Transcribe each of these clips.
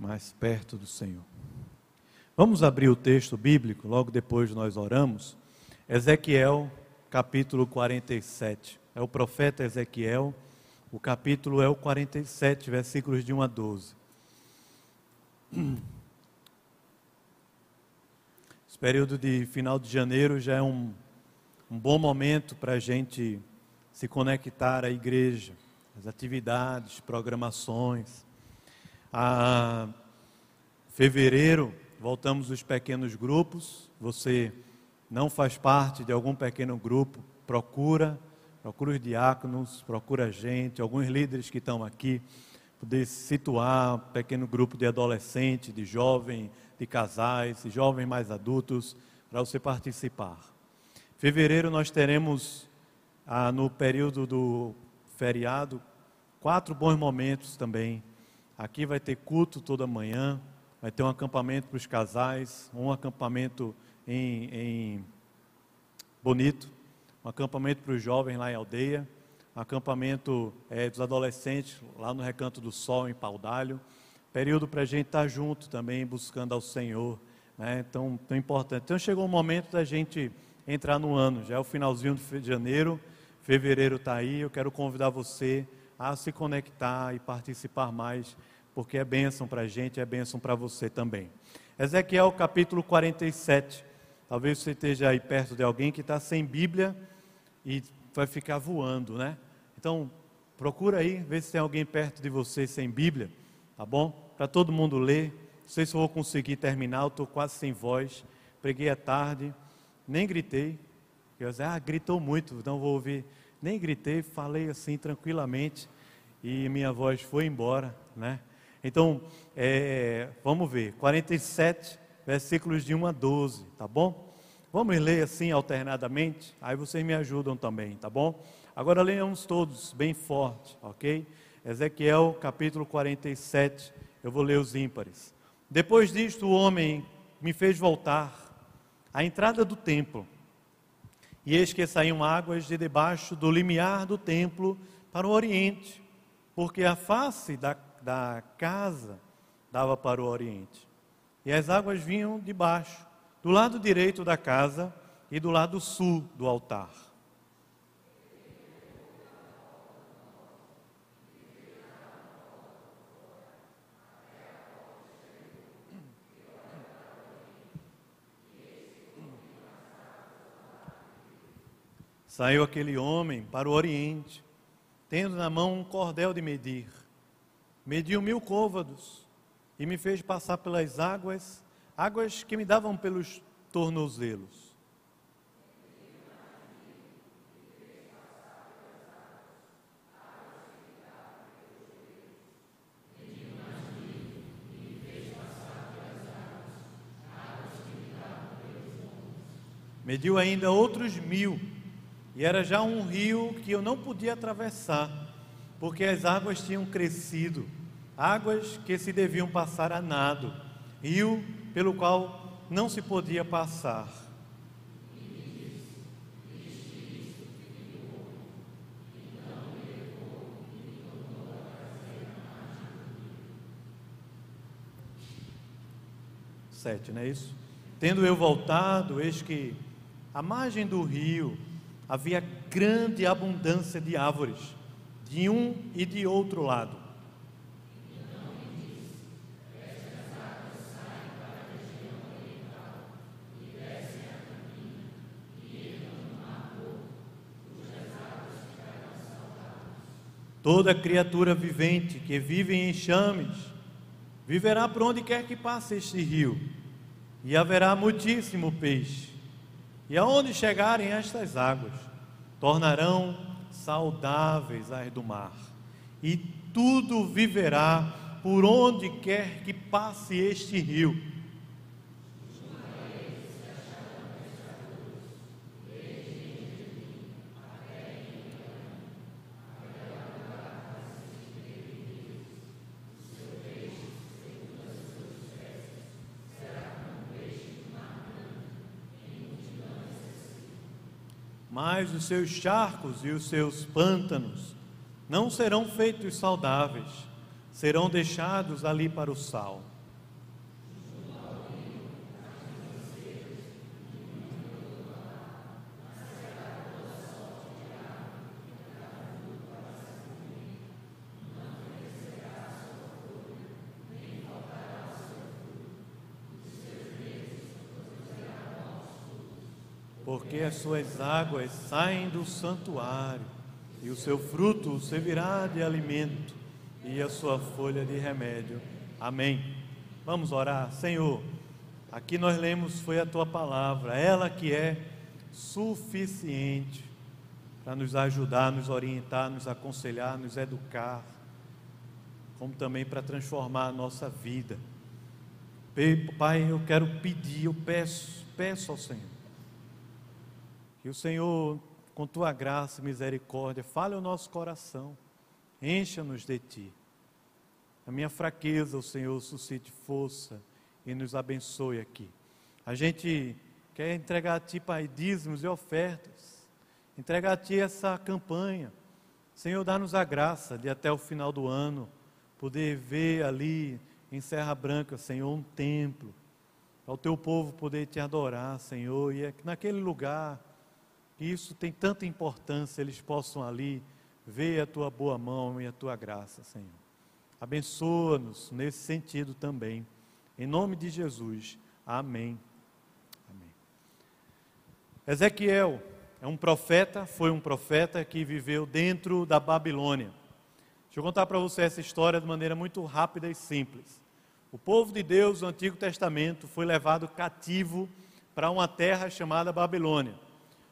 mais perto do Senhor. Vamos abrir o texto bíblico, logo depois nós oramos. Ezequiel, capítulo 47. É o profeta Ezequiel, o capítulo é o 47, versículos de 1 a 12. Esse período de final de janeiro já é um, um bom momento para a gente se conectar à igreja, as atividades, programações. A fevereiro voltamos os pequenos grupos. Você não faz parte de algum pequeno grupo, procura, procura os diáconos, procura a gente, alguns líderes que estão aqui, poder situar um pequeno grupo de adolescentes, de jovens, de casais, de jovens mais adultos, para você participar. Fevereiro nós teremos, ah, no período do feriado, quatro bons momentos também Aqui vai ter culto toda manhã, vai ter um acampamento para os casais, um acampamento em, em Bonito, um acampamento para os jovens lá em Aldeia, um acampamento é, dos adolescentes lá no Recanto do Sol, em Paudalho. Período para a gente estar tá junto também, buscando ao Senhor. Né? Então, tão importante. Então, chegou o momento da gente entrar no ano, já é o finalzinho de janeiro, fevereiro está aí. Eu quero convidar você a se conectar e participar mais porque é bênção para a gente, é bênção para você também. Ezequiel capítulo 47. Talvez você esteja aí perto de alguém que está sem Bíblia e vai ficar voando, né? Então, procura aí, vê se tem alguém perto de você sem Bíblia, tá bom? Para todo mundo ler. Não sei se eu vou conseguir terminar, eu estou quase sem voz. Preguei à tarde, nem gritei. Eu disse, ah, gritou muito, então vou ouvir. Nem gritei, falei assim tranquilamente e minha voz foi embora, né? Então, é, vamos ver, 47, versículos de 1 a 12, tá bom? Vamos ler assim alternadamente, aí vocês me ajudam também, tá bom? Agora leiamos todos bem forte, ok? Ezequiel capítulo 47, eu vou ler os ímpares. Depois disto, o homem me fez voltar à entrada do templo, e eis que saíam águas de debaixo do limiar do templo para o oriente, porque a face da da casa dava para o oriente. E as águas vinham de baixo, do lado direito da casa e do lado sul do altar. Saiu aquele homem para o oriente, tendo na mão um cordel de medir mediu mil côvados e me fez passar pelas águas, águas que me davam pelos tornozelos. Mediu ainda outros mil, e era já um rio que eu não podia atravessar, porque as águas tinham crescido águas que se deviam passar a nado, rio pelo qual não se podia passar. Sete, não é isso? Tendo eu voltado, eis que à margem do rio havia grande abundância de árvores, de um e de outro lado Toda criatura vivente que vive em enxames viverá por onde quer que passe este rio, e haverá muitíssimo peixe. E aonde chegarem estas águas, tornarão saudáveis as do mar, e tudo viverá por onde quer que passe este rio mas os seus charcos e os seus pântanos não serão feitos saudáveis, serão deixados ali para o sal. Porque as suas águas saem do santuário, e o seu fruto servirá de alimento, e a sua folha de remédio. Amém. Vamos orar, Senhor. Aqui nós lemos foi a tua palavra, ela que é suficiente para nos ajudar, nos orientar, nos aconselhar, nos educar, como também para transformar a nossa vida. Pai, eu quero pedir, eu peço, peço ao Senhor que o Senhor, com tua graça e misericórdia, fale ao nosso coração, encha-nos de ti. A minha fraqueza, o Senhor suscite força e nos abençoe aqui. A gente quer entregar a Ti, Pai, dízimos e ofertas, entregar a Ti essa campanha. Senhor, dá-nos a graça de até o final do ano poder ver ali em Serra Branca, Senhor, um templo, para o Teu povo poder Te adorar, Senhor, e é naquele lugar isso tem tanta importância, eles possam ali ver a tua boa mão e a tua graça, Senhor. Abençoa-nos nesse sentido também. Em nome de Jesus. Amém. Amém. Ezequiel é um profeta, foi um profeta que viveu dentro da Babilônia. Deixa eu contar para você essa história de maneira muito rápida e simples. O povo de Deus, no Antigo Testamento, foi levado cativo para uma terra chamada Babilônia.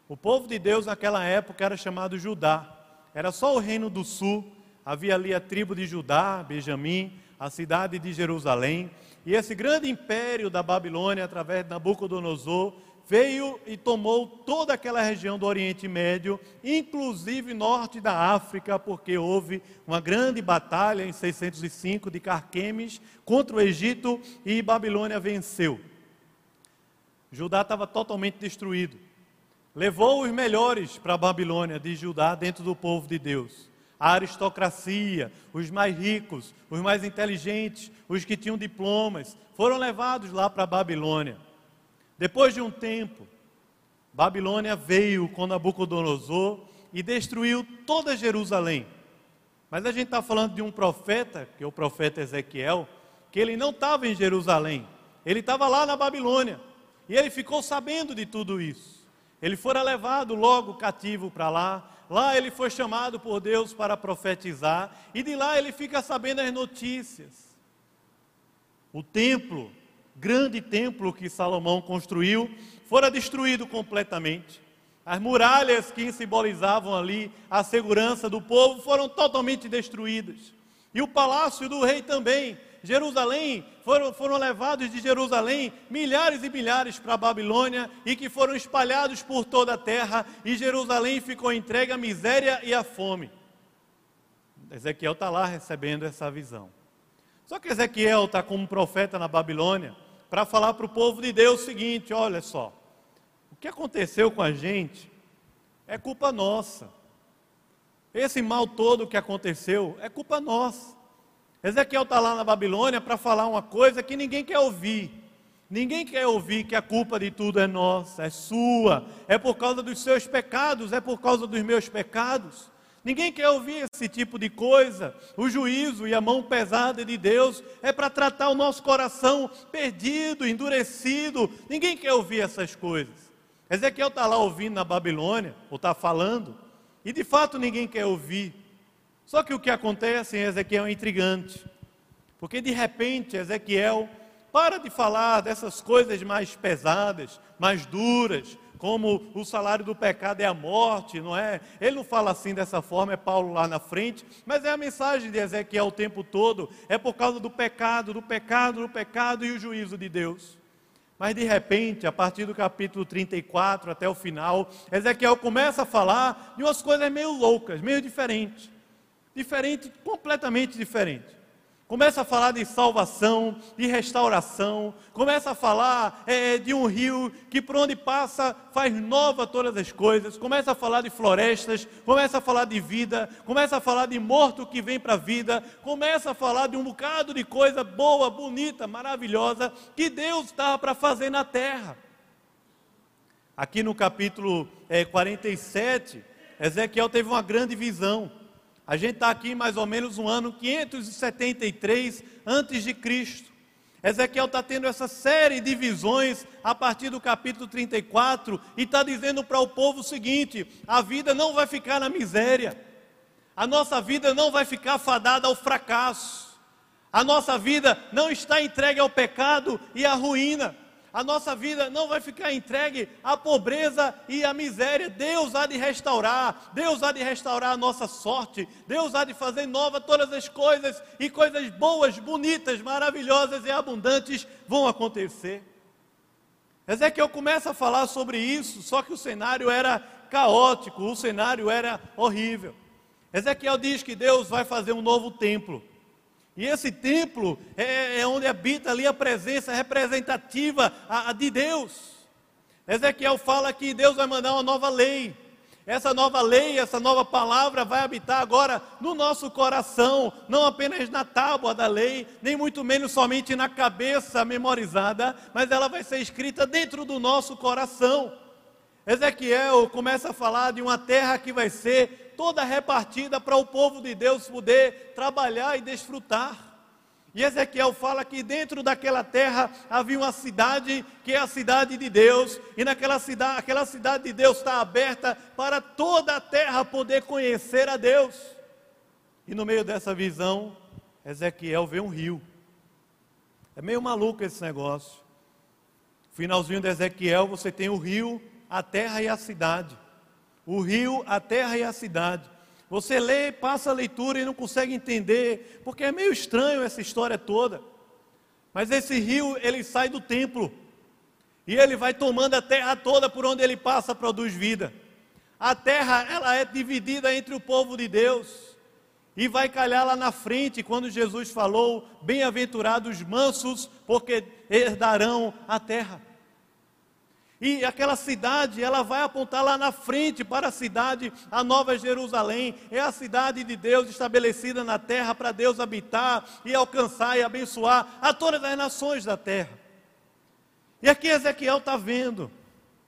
O povo de Deus naquela época era chamado Judá. Era só o reino do sul. Havia ali a tribo de Judá, Benjamim, a cidade de Jerusalém. E esse grande império da Babilônia, através de Nabucodonosor, veio e tomou toda aquela região do Oriente Médio, inclusive norte da África, porque houve uma grande batalha em 605 de Carquemes contra o Egito e Babilônia venceu. Judá estava totalmente destruído levou os melhores para a Babilônia de Judá dentro do povo de Deus. A aristocracia, os mais ricos, os mais inteligentes, os que tinham diplomas, foram levados lá para a Babilônia. Depois de um tempo, Babilônia veio com Nabucodonosor e destruiu toda Jerusalém. Mas a gente está falando de um profeta, que é o profeta Ezequiel, que ele não estava em Jerusalém, ele estava lá na Babilônia. E ele ficou sabendo de tudo isso. Ele fora levado logo cativo para lá. Lá ele foi chamado por Deus para profetizar. E de lá ele fica sabendo as notícias. O templo, grande templo que Salomão construiu, fora destruído completamente. As muralhas que simbolizavam ali a segurança do povo foram totalmente destruídas. E o palácio do rei também Jerusalém, foram, foram levados de Jerusalém milhares e milhares para a Babilônia e que foram espalhados por toda a terra, e Jerusalém ficou entregue à miséria e à fome. Ezequiel está lá recebendo essa visão. Só que Ezequiel está como profeta na Babilônia para falar para o povo de Deus o seguinte: olha só, o que aconteceu com a gente é culpa nossa. Esse mal todo que aconteceu é culpa nossa. Ezequiel está lá na Babilônia para falar uma coisa que ninguém quer ouvir. Ninguém quer ouvir que a culpa de tudo é nossa, é sua, é por causa dos seus pecados, é por causa dos meus pecados. Ninguém quer ouvir esse tipo de coisa. O juízo e a mão pesada de Deus é para tratar o nosso coração perdido, endurecido. Ninguém quer ouvir essas coisas. Ezequiel está lá ouvindo na Babilônia, ou está falando, e de fato ninguém quer ouvir. Só que o que acontece em Ezequiel é intrigante, porque de repente Ezequiel para de falar dessas coisas mais pesadas, mais duras, como o salário do pecado é a morte, não é? Ele não fala assim dessa forma, é Paulo lá na frente, mas é a mensagem de Ezequiel o tempo todo, é por causa do pecado, do pecado, do pecado e o juízo de Deus. Mas de repente, a partir do capítulo 34 até o final, Ezequiel começa a falar de umas coisas meio loucas, meio diferentes diferente, completamente diferente. começa a falar de salvação, de restauração, começa a falar é, de um rio que por onde passa faz nova todas as coisas, começa a falar de florestas, começa a falar de vida, começa a falar de morto que vem para a vida, começa a falar de um bocado de coisa boa, bonita, maravilhosa que Deus estava para fazer na terra. Aqui no capítulo é, 47, Ezequiel teve uma grande visão. A gente está aqui mais ou menos no ano 573 antes de Cristo. Ezequiel está tendo essa série de visões a partir do capítulo 34 e está dizendo para o povo o seguinte: a vida não vai ficar na miséria, a nossa vida não vai ficar fadada ao fracasso, a nossa vida não está entregue ao pecado e à ruína a nossa vida não vai ficar entregue à pobreza e à miséria. Deus há de restaurar, Deus há de restaurar a nossa sorte, Deus há de fazer nova todas as coisas e coisas boas, bonitas, maravilhosas e abundantes vão acontecer. Ezequiel começa a falar sobre isso, só que o cenário era caótico, o cenário era horrível. Ezequiel diz que Deus vai fazer um novo templo. E esse templo é, é onde habita ali a presença representativa a, a de Deus. Ezequiel fala que Deus vai mandar uma nova lei. Essa nova lei, essa nova palavra vai habitar agora no nosso coração, não apenas na tábua da lei, nem muito menos somente na cabeça memorizada, mas ela vai ser escrita dentro do nosso coração. Ezequiel começa a falar de uma terra que vai ser toda repartida para o povo de Deus poder trabalhar e desfrutar. E Ezequiel fala que dentro daquela terra havia uma cidade que é a cidade de Deus, e naquela cidade, aquela cidade de Deus está aberta para toda a terra poder conhecer a Deus. E no meio dessa visão, Ezequiel vê um rio. É meio maluco esse negócio. Finalzinho de Ezequiel, você tem o rio, a terra e a cidade o rio, a terra e a cidade. Você lê, passa a leitura e não consegue entender, porque é meio estranho essa história toda. Mas esse rio, ele sai do templo. E ele vai tomando a terra toda por onde ele passa, produz vida. A terra, ela é dividida entre o povo de Deus. E vai calhar lá na frente, quando Jesus falou: Bem-aventurados mansos, porque herdarão a terra. E aquela cidade, ela vai apontar lá na frente para a cidade, a Nova Jerusalém. É a cidade de Deus estabelecida na terra para Deus habitar e alcançar e abençoar a todas as nações da terra. E aqui Ezequiel está vendo,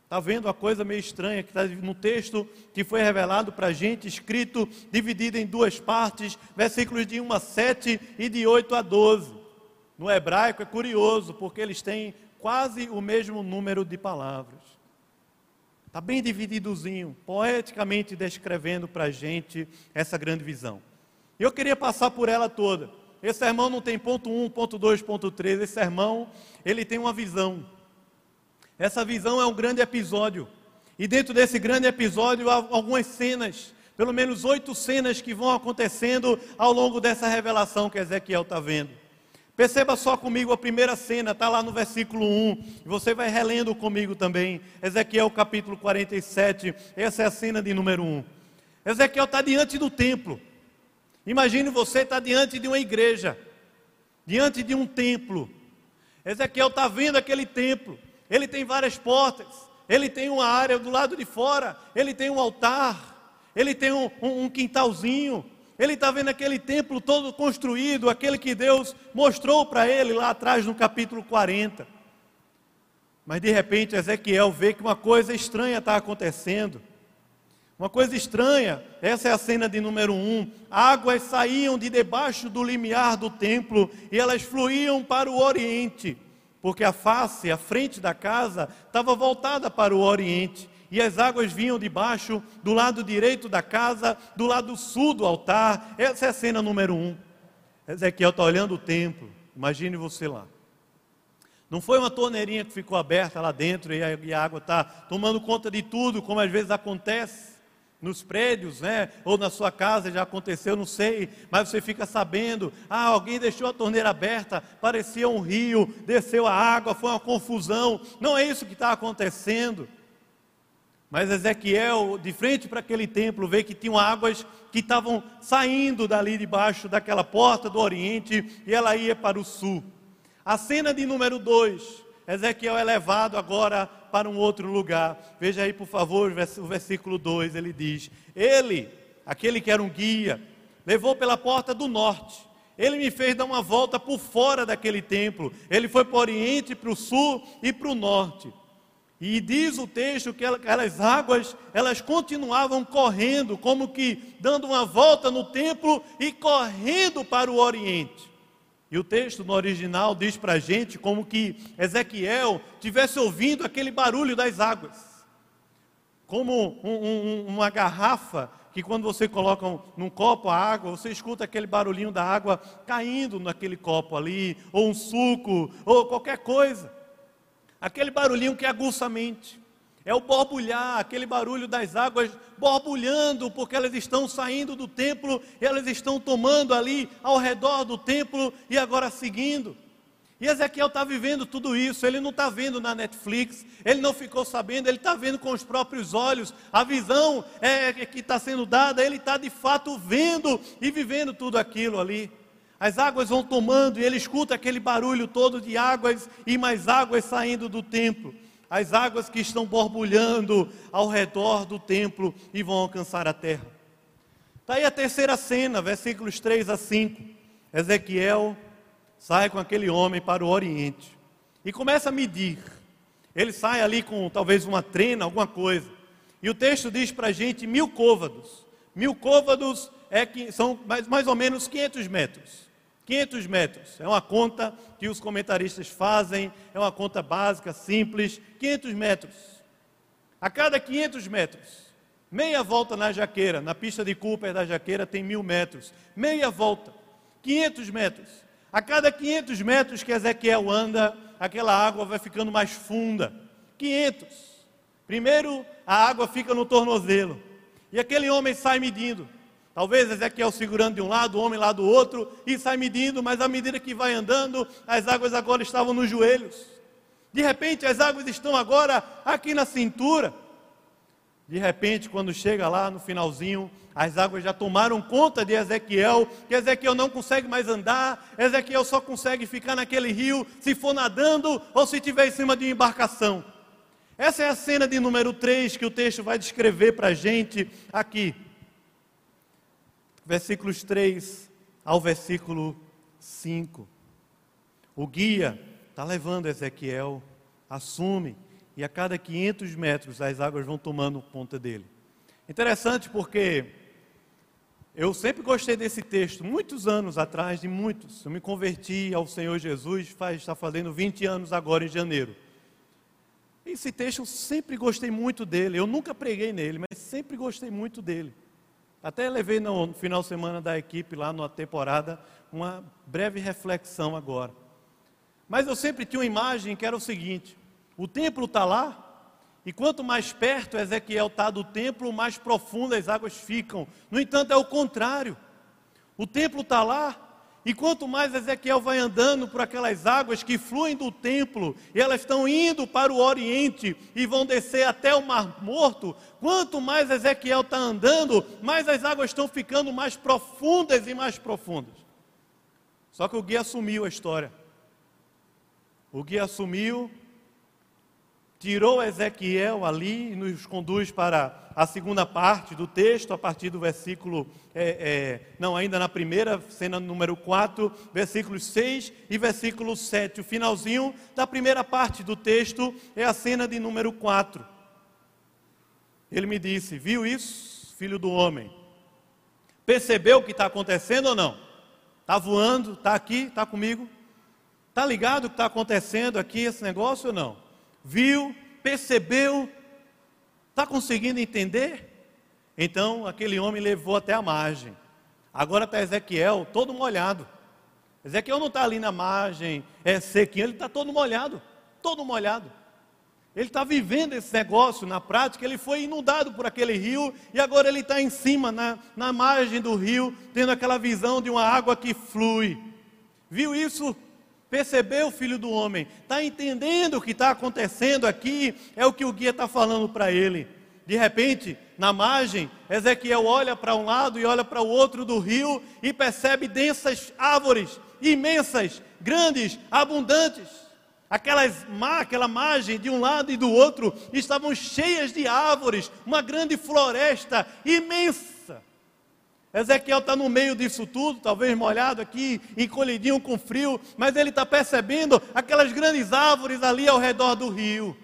está vendo uma coisa meio estranha que está no texto que foi revelado para a gente, escrito, dividido em duas partes, versículos de 1 a 7 e de 8 a 12. No hebraico é curioso, porque eles têm quase o mesmo número de palavras. Está bem divididozinho, poeticamente descrevendo para a gente essa grande visão. Eu queria passar por ela toda. Esse sermão não tem ponto 1, ponto 2, ponto 3. Esse sermão, ele tem uma visão. Essa visão é um grande episódio. E dentro desse grande episódio há algumas cenas, pelo menos oito cenas que vão acontecendo ao longo dessa revelação que Ezequiel está vendo. Perceba só comigo a primeira cena, está lá no versículo 1, e você vai relendo comigo também. Ezequiel capítulo 47, essa é a cena de número 1. Ezequiel está diante do templo. Imagine você estar tá diante de uma igreja, diante de um templo. Ezequiel está vendo aquele templo, ele tem várias portas, ele tem uma área do lado de fora, ele tem um altar, ele tem um, um, um quintalzinho, ele está vendo aquele templo todo construído, aquele que Deus mostrou para ele lá atrás no capítulo 40. Mas de repente Ezequiel vê que uma coisa estranha está acontecendo. Uma coisa estranha, essa é a cena de número um. Águas saíam de debaixo do limiar do templo e elas fluíam para o oriente, porque a face, a frente da casa, estava voltada para o oriente e as águas vinham de baixo, do lado direito da casa, do lado sul do altar. Essa é a cena número um. Ezequiel está olhando o templo, imagine você lá. Não foi uma torneirinha que ficou aberta lá dentro e a, e a água está tomando conta de tudo, como às vezes acontece nos prédios, né? Ou na sua casa já aconteceu, não sei, mas você fica sabendo, ah, alguém deixou a torneira aberta, parecia um rio, desceu a água, foi uma confusão. Não é isso que está acontecendo. Mas Ezequiel, de frente para aquele templo, vê que tinham águas que estavam saindo dali debaixo daquela porta do Oriente e ela ia para o sul. A cena de número 2, Ezequiel é levado agora para um outro lugar. Veja aí, por favor, o versículo 2, ele diz: Ele, aquele que era um guia, levou pela porta do norte. Ele me fez dar uma volta por fora daquele templo. Ele foi para o oriente, para o sul e para o norte. E diz o texto que aquelas águas, elas continuavam correndo, como que dando uma volta no templo e correndo para o oriente. E o texto no original diz para a gente como que Ezequiel tivesse ouvindo aquele barulho das águas. Como um, um, uma garrafa que quando você coloca um, num copo a água, você escuta aquele barulhinho da água caindo naquele copo ali, ou um suco, ou qualquer coisa. Aquele barulhinho que aguça a mente. É o borbulhar, aquele barulho das águas borbulhando, porque elas estão saindo do templo, elas estão tomando ali ao redor do templo e agora seguindo. E Ezequiel está vivendo tudo isso, ele não está vendo na Netflix, ele não ficou sabendo, ele está vendo com os próprios olhos, a visão é, que está sendo dada, ele está de fato vendo e vivendo tudo aquilo ali. As águas vão tomando e ele escuta aquele barulho todo de águas e mais águas saindo do templo. As águas que estão borbulhando ao redor do templo e vão alcançar a terra. Está aí a terceira cena, versículos 3 a 5. Ezequiel sai com aquele homem para o Oriente e começa a medir. Ele sai ali com talvez uma trena, alguma coisa. E o texto diz para a gente mil côvados. Mil côvados é que são mais, mais ou menos 500 metros. 500 metros. É uma conta que os comentaristas fazem, é uma conta básica, simples. 500 metros. A cada 500 metros, meia volta na jaqueira, na pista de Cooper da jaqueira tem mil metros. Meia volta, 500 metros. A cada 500 metros que Ezequiel anda, aquela água vai ficando mais funda. 500. Primeiro, a água fica no tornozelo. E aquele homem sai medindo. Talvez Ezequiel segurando de um lado, o homem lá do outro, e sai medindo, mas à medida que vai andando, as águas agora estavam nos joelhos. De repente, as águas estão agora aqui na cintura. De repente, quando chega lá no finalzinho, as águas já tomaram conta de Ezequiel, que Ezequiel não consegue mais andar, Ezequiel só consegue ficar naquele rio se for nadando ou se estiver em cima de uma embarcação. Essa é a cena de número 3 que o texto vai descrever para a gente aqui versículos 3 ao versículo 5. O guia está levando Ezequiel, assume, e a cada 500 metros as águas vão tomando conta dele. Interessante porque eu sempre gostei desse texto, muitos anos atrás, de muitos. Eu me converti ao Senhor Jesus, faz, está fazendo 20 anos agora em janeiro. Esse texto eu sempre gostei muito dele. Eu nunca preguei nele, mas sempre gostei muito dele. Até levei no final de semana da equipe lá na temporada uma breve reflexão agora. Mas eu sempre tinha uma imagem que era o seguinte: o templo está lá, e quanto mais perto Ezequiel está do templo, mais profundas as águas ficam. No entanto, é o contrário. O templo está lá, e quanto mais Ezequiel vai andando por aquelas águas que fluem do templo, e elas estão indo para o oriente e vão descer até o Mar Morto, quanto mais Ezequiel está andando, mais as águas estão ficando mais profundas e mais profundas. Só que o guia assumiu a história. O guia assumiu tirou Ezequiel ali e nos conduz para a segunda parte do texto, a partir do versículo, é, é, não, ainda na primeira cena número 4, versículos 6 e versículo 7. O finalzinho da primeira parte do texto é a cena de número 4. Ele me disse: Viu isso, filho do homem? Percebeu o que está acontecendo ou não? Está voando, está aqui, está comigo? Está ligado o que está acontecendo aqui, esse negócio ou não? Viu, percebeu, está conseguindo entender? Então aquele homem levou até a margem. Agora está Ezequiel todo molhado. Ezequiel não está ali na margem, é sequinho, ele está todo molhado, todo molhado. Ele está vivendo esse negócio na prática, ele foi inundado por aquele rio e agora ele está em cima, na, na margem do rio, tendo aquela visão de uma água que flui. Viu isso? Percebeu, filho do homem? Está entendendo o que está acontecendo aqui? É o que o guia está falando para ele. De repente, na margem, Ezequiel olha para um lado e olha para o outro do rio e percebe densas árvores, imensas, grandes, abundantes. Aquelas, aquela margem de um lado e do outro estavam cheias de árvores, uma grande floresta imensa. Ezequiel está no meio disso tudo, talvez molhado aqui, encolhidinho com frio, mas ele está percebendo aquelas grandes árvores ali ao redor do rio.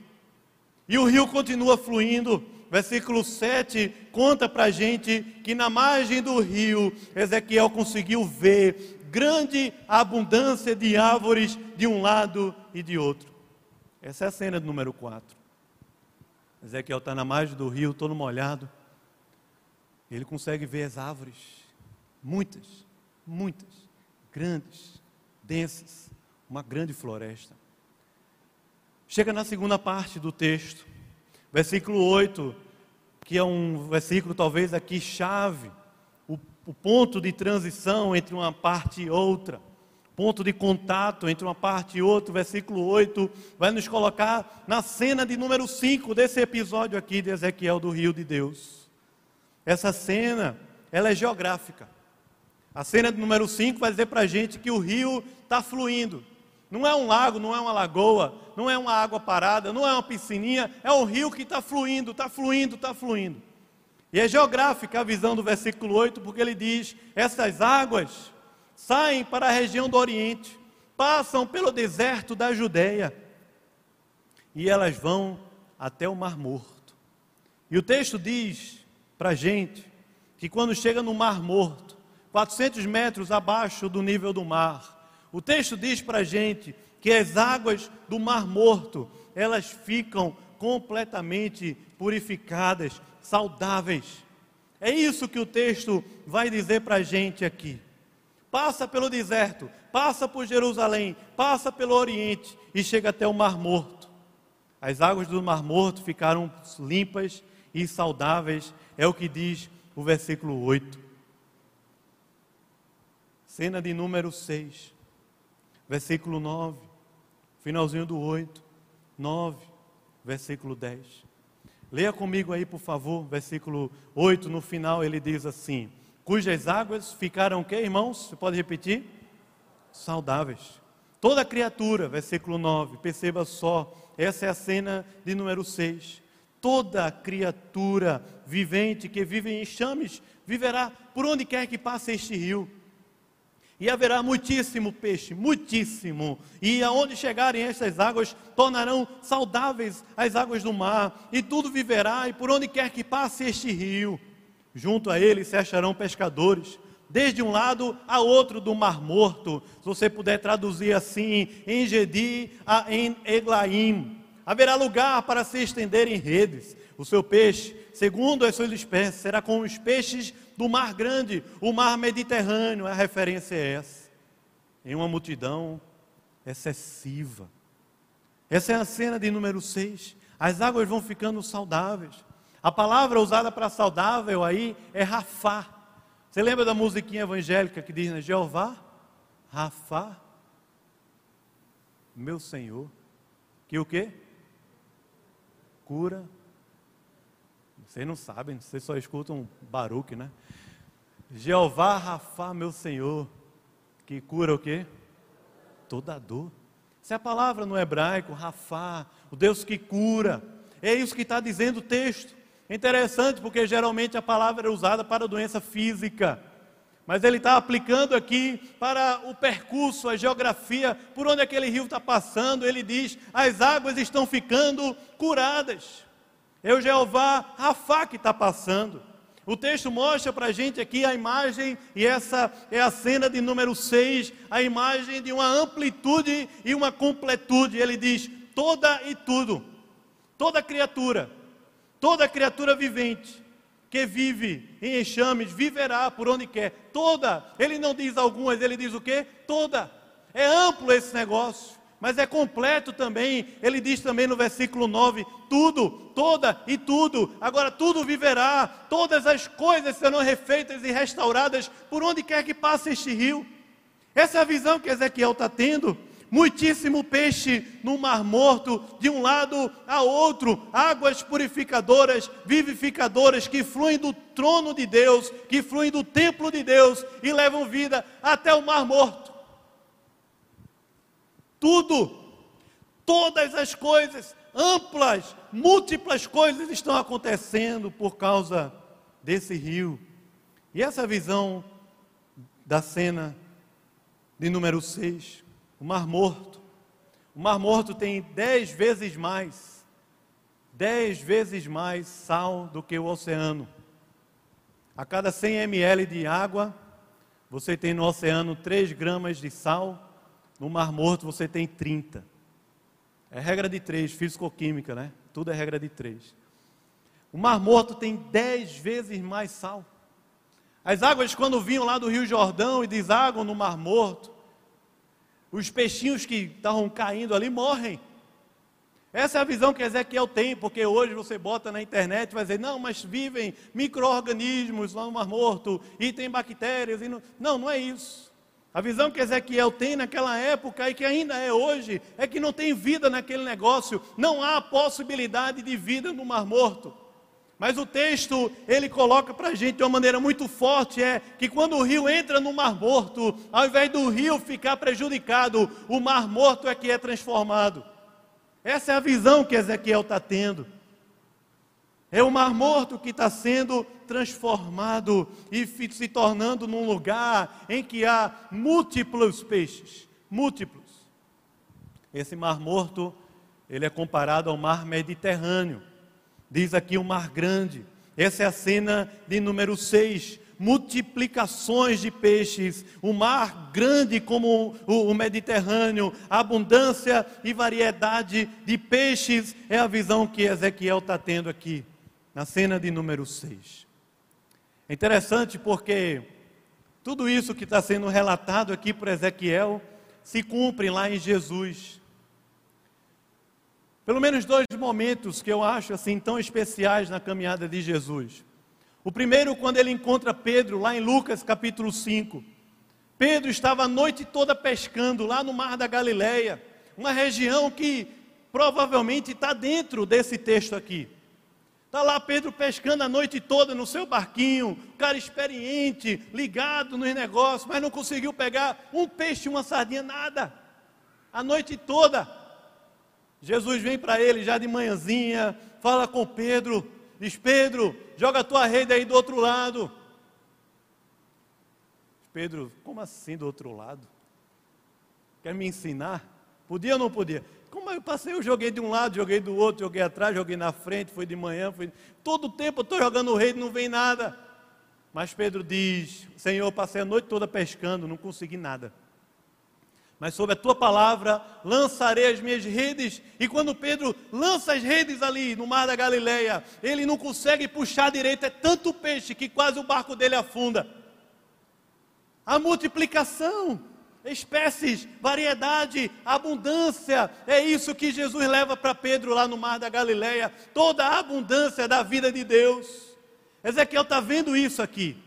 E o rio continua fluindo. Versículo 7 conta para a gente que na margem do rio, Ezequiel conseguiu ver grande abundância de árvores de um lado e de outro. Essa é a cena do número 4. Ezequiel está na margem do rio, todo molhado. Ele consegue ver as árvores, muitas, muitas, grandes, densas, uma grande floresta. Chega na segunda parte do texto, versículo 8, que é um versículo talvez aqui chave, o, o ponto de transição entre uma parte e outra ponto de contato entre uma parte e outra, versículo 8, vai nos colocar na cena de número 5 desse episódio aqui de Ezequiel do Rio de Deus. Essa cena, ela é geográfica. A cena número 5 vai dizer para a gente que o rio está fluindo. Não é um lago, não é uma lagoa, não é uma água parada, não é uma piscininha, é um rio que está fluindo, está fluindo, está fluindo. E é geográfica a visão do versículo 8, porque ele diz: essas águas saem para a região do Oriente, passam pelo deserto da Judéia e elas vão até o Mar Morto. E o texto diz para a gente que quando chega no Mar Morto, 400 metros abaixo do nível do mar, o texto diz para a gente que as águas do Mar Morto, elas ficam completamente purificadas, saudáveis. É isso que o texto vai dizer para a gente aqui. Passa pelo deserto, passa por Jerusalém, passa pelo Oriente e chega até o Mar Morto. As águas do Mar Morto ficaram limpas e saudáveis é o que diz o versículo 8. Cena de número 6, versículo 9, finalzinho do 8, 9, versículo 10. Leia comigo aí, por favor, versículo 8, no final ele diz assim: Cujas águas ficaram que, irmãos? Você pode repetir? Saudáveis. Toda criatura, versículo 9, perceba só, essa é a cena de número 6 toda criatura vivente que vive em chames viverá por onde quer que passe este rio. E haverá muitíssimo peixe, muitíssimo. E aonde chegarem estas águas, tornarão saudáveis as águas do mar, e tudo viverá, e por onde quer que passe este rio. Junto a ele se acharão pescadores, desde um lado a outro do Mar Morto, se você puder traduzir assim, em Gedi a Eglaim haverá lugar para se estender em redes. O seu peixe, segundo as suas espécies, será como os peixes do mar grande, o mar Mediterrâneo, a referência é essa. Em uma multidão excessiva. Essa é a cena de número 6. As águas vão ficando saudáveis. A palavra usada para saudável aí é Rafá. Você lembra da musiquinha evangélica que diz, né? Jeová, Rafá, meu Senhor, que o quê? Cura. Vocês não sabem, vocês só escutam Baruque, né? Jeová Rafa, meu Senhor, que cura o quê? Toda dor. Essa é a palavra no hebraico, Rafa, o Deus que cura. É isso que está dizendo o texto. É interessante porque geralmente a palavra é usada para doença física. Mas ele está aplicando aqui para o percurso, a geografia, por onde aquele rio está passando. Ele diz: as águas estão ficando curadas. É o Jeová Rafá que está passando. O texto mostra para a gente aqui a imagem, e essa é a cena de número 6, a imagem de uma amplitude e uma completude. Ele diz: toda e tudo, toda criatura, toda criatura vivente, que vive em enxames, viverá por onde quer. Toda, ele não diz algumas, ele diz o quê? Toda. É amplo esse negócio, mas é completo também. Ele diz também no versículo 9: tudo, toda e tudo. Agora tudo viverá, todas as coisas serão refeitas e restauradas por onde quer que passe este rio. Essa é a visão que Ezequiel está tendo. Muitíssimo peixe no mar morto, de um lado a outro, águas purificadoras, vivificadoras que fluem do trono de Deus, que fluem do templo de Deus e levam vida até o mar morto. Tudo, todas as coisas, amplas, múltiplas coisas estão acontecendo por causa desse rio. E essa visão da cena de número 6, o Mar Morto. O Mar Morto tem dez vezes mais, dez vezes mais sal do que o oceano. A cada 100 ml de água, você tem no oceano 3 gramas de sal, no Mar Morto você tem 30. É regra de 3, físico-química, né? Tudo é regra de 3. O Mar Morto tem 10 vezes mais sal. As águas, quando vinham lá do Rio Jordão e desaguam no Mar Morto, os peixinhos que estavam caindo ali morrem. Essa é a visão que Ezequiel tem, porque hoje você bota na internet e vai dizer, não, mas vivem micro-organismos lá no Mar Morto, e tem bactérias. E não... não, não é isso. A visão que Ezequiel tem naquela época e que ainda é hoje, é que não tem vida naquele negócio, não há possibilidade de vida no Mar Morto. Mas o texto, ele coloca para a gente de uma maneira muito forte, é que quando o rio entra no Mar Morto, ao invés do rio ficar prejudicado, o Mar Morto é que é transformado. Essa é a visão que Ezequiel está tendo. É o Mar Morto que está sendo transformado e se tornando num lugar em que há múltiplos peixes, múltiplos. Esse Mar Morto, ele é comparado ao Mar Mediterrâneo Diz aqui o mar grande. Essa é a cena de número 6. Multiplicações de peixes, o mar grande como o, Mediterrâneo, abundância e variedade de peixes é a visão que Ezequiel está tendo aqui, na cena de número 6. É interessante porque tudo isso que está sendo relatado aqui por Ezequiel se cumpre lá em Jesus. Pelo menos dois momentos que eu acho assim tão especiais na caminhada de Jesus. O primeiro, quando ele encontra Pedro, lá em Lucas capítulo 5. Pedro estava a noite toda pescando lá no Mar da Galileia, uma região que provavelmente está dentro desse texto aqui. Está lá Pedro pescando a noite toda no seu barquinho, cara experiente, ligado nos negócios, mas não conseguiu pegar um peixe, uma sardinha, nada. A noite toda. Jesus vem para ele já de manhãzinha, fala com Pedro, diz: Pedro, joga a tua rede aí do outro lado. Pedro, como assim do outro lado? Quer me ensinar? Podia ou não podia? Como eu passei, eu joguei de um lado, joguei do outro, joguei atrás, joguei na frente, foi de manhã, foi. Todo tempo eu estou jogando o rede, não vem nada. Mas Pedro diz: Senhor, passei a noite toda pescando, não consegui nada mas sob a tua palavra lançarei as minhas redes. E quando Pedro lança as redes ali no mar da Galileia, ele não consegue puxar direito, é tanto peixe que quase o barco dele afunda. A multiplicação, espécies, variedade, abundância, é isso que Jesus leva para Pedro lá no mar da Galileia, toda a abundância da vida de Deus. Ezequiel está vendo isso aqui.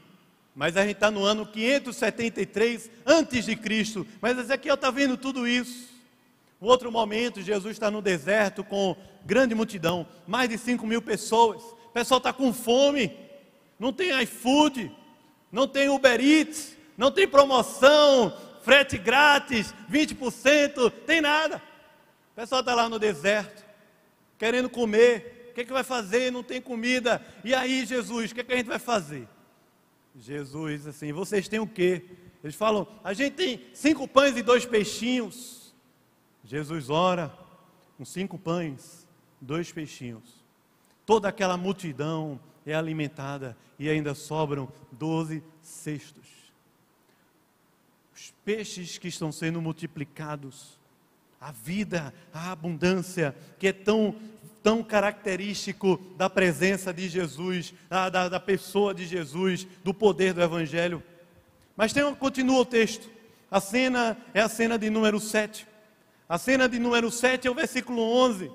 Mas a gente está no ano 573 antes de Cristo. Mas Ezequiel está vendo tudo isso. Um outro momento, Jesus está no deserto com grande multidão, mais de 5 mil pessoas. O pessoal está com fome, não tem iFood, não tem Uber Eats, não tem promoção, frete grátis, 20%, tem nada. O pessoal está lá no deserto, querendo comer. O que, é que vai fazer? Não tem comida. E aí, Jesus, o que, é que a gente vai fazer? Jesus assim: vocês têm o quê? Eles falam: a gente tem cinco pães e dois peixinhos. Jesus ora com cinco pães, dois peixinhos. Toda aquela multidão é alimentada e ainda sobram doze cestos. Os peixes que estão sendo multiplicados, a vida, a abundância que é tão tão característico da presença de Jesus, da, da, da pessoa de Jesus, do poder do Evangelho. Mas tem, continua o texto. A cena é a cena de número 7. A cena de número 7 é o versículo 11.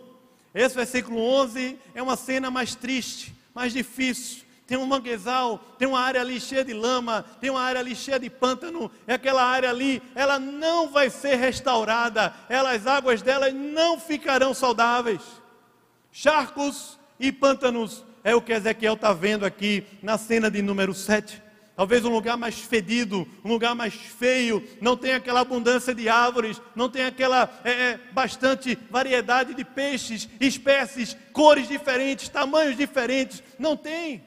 Esse versículo 11 é uma cena mais triste, mais difícil. tem um manguezal, tem uma área ali cheia de lama, tem uma área ali cheia de pântano, e aquela área ali, ela não vai ser restaurada, ela, as águas dela não ficarão saudáveis. Charcos e pântanos é o que Ezequiel está vendo aqui na cena de número 7. Talvez um lugar mais fedido, um lugar mais feio, não tem aquela abundância de árvores, não tem aquela é, é, bastante variedade de peixes, espécies, cores diferentes, tamanhos diferentes, não tem.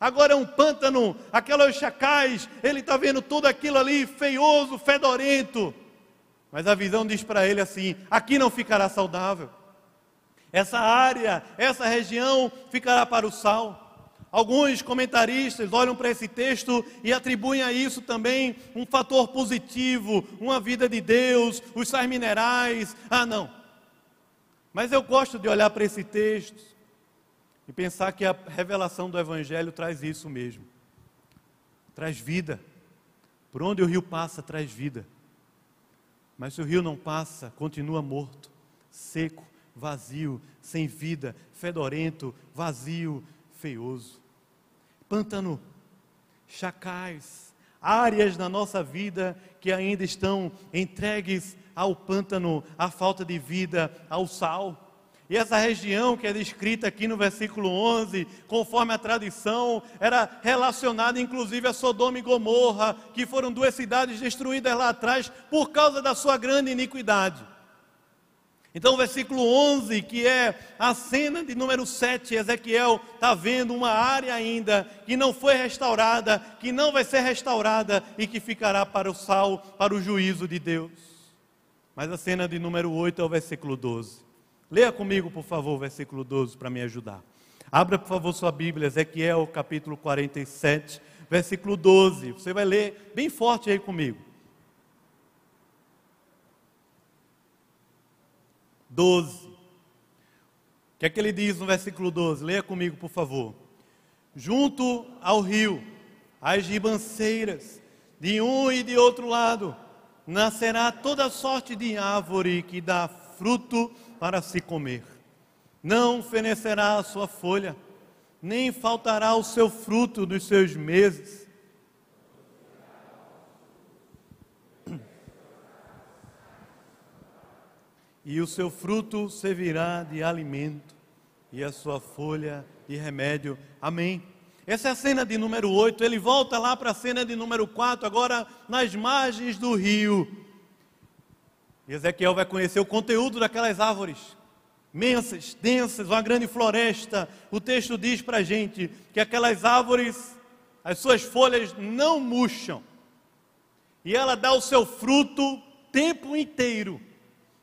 Agora é um pântano, aquelas chacais, ele está vendo tudo aquilo ali feioso, fedorento. Mas a visão diz para ele assim: aqui não ficará saudável. Essa área, essa região ficará para o sal. Alguns comentaristas olham para esse texto e atribuem a isso também um fator positivo, uma vida de Deus, os sais minerais. Ah, não. Mas eu gosto de olhar para esse texto e pensar que a revelação do Evangelho traz isso mesmo traz vida. Por onde o rio passa, traz vida. Mas se o rio não passa, continua morto, seco, vazio, sem vida, fedorento, vazio, feioso. Pântano, chacais, áreas na nossa vida que ainda estão entregues ao pântano, à falta de vida, ao sal. E essa região que é descrita aqui no versículo 11, conforme a tradição, era relacionada inclusive a Sodoma e Gomorra, que foram duas cidades destruídas lá atrás por causa da sua grande iniquidade. Então, o versículo 11, que é a cena de número 7, Ezequiel está vendo uma área ainda que não foi restaurada, que não vai ser restaurada e que ficará para o sal, para o juízo de Deus. Mas a cena de número 8 é o versículo 12. Leia comigo, por favor, o versículo 12 para me ajudar. Abra, por favor, sua Bíblia, Ezequiel, capítulo 47, versículo 12. Você vai ler bem forte aí comigo. 12. O que é que ele diz no versículo 12? Leia comigo, por favor. Junto ao rio, as ribanceiras, de um e de outro lado, nascerá toda sorte de árvore que dá fruto para se comer. Não fenecerá a sua folha, nem faltará o seu fruto dos seus meses e o seu fruto servirá de alimento, e a sua folha de remédio. Amém. Essa é a cena de número 8. Ele volta lá para a cena de número 4, agora nas margens do rio. E Ezequiel vai conhecer o conteúdo daquelas árvores. Imensas, densas, uma grande floresta. O texto diz para a gente que aquelas árvores, as suas folhas não murcham. E ela dá o seu fruto tempo inteiro.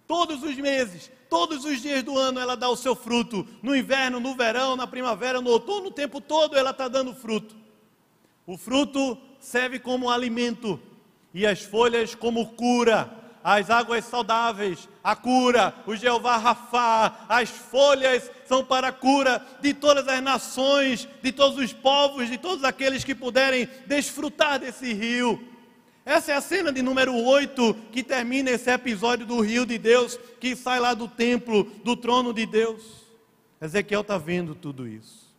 Todos os meses, todos os dias do ano ela dá o seu fruto. No inverno, no verão, na primavera, no outono, o tempo todo ela está dando fruto. O fruto serve como alimento e as folhas como cura. As águas saudáveis, a cura, o Jeová Rafá, as folhas são para a cura de todas as nações, de todos os povos, de todos aqueles que puderem desfrutar desse rio. Essa é a cena de número 8 que termina esse episódio do rio de Deus que sai lá do templo, do trono de Deus. Ezequiel está vendo tudo isso.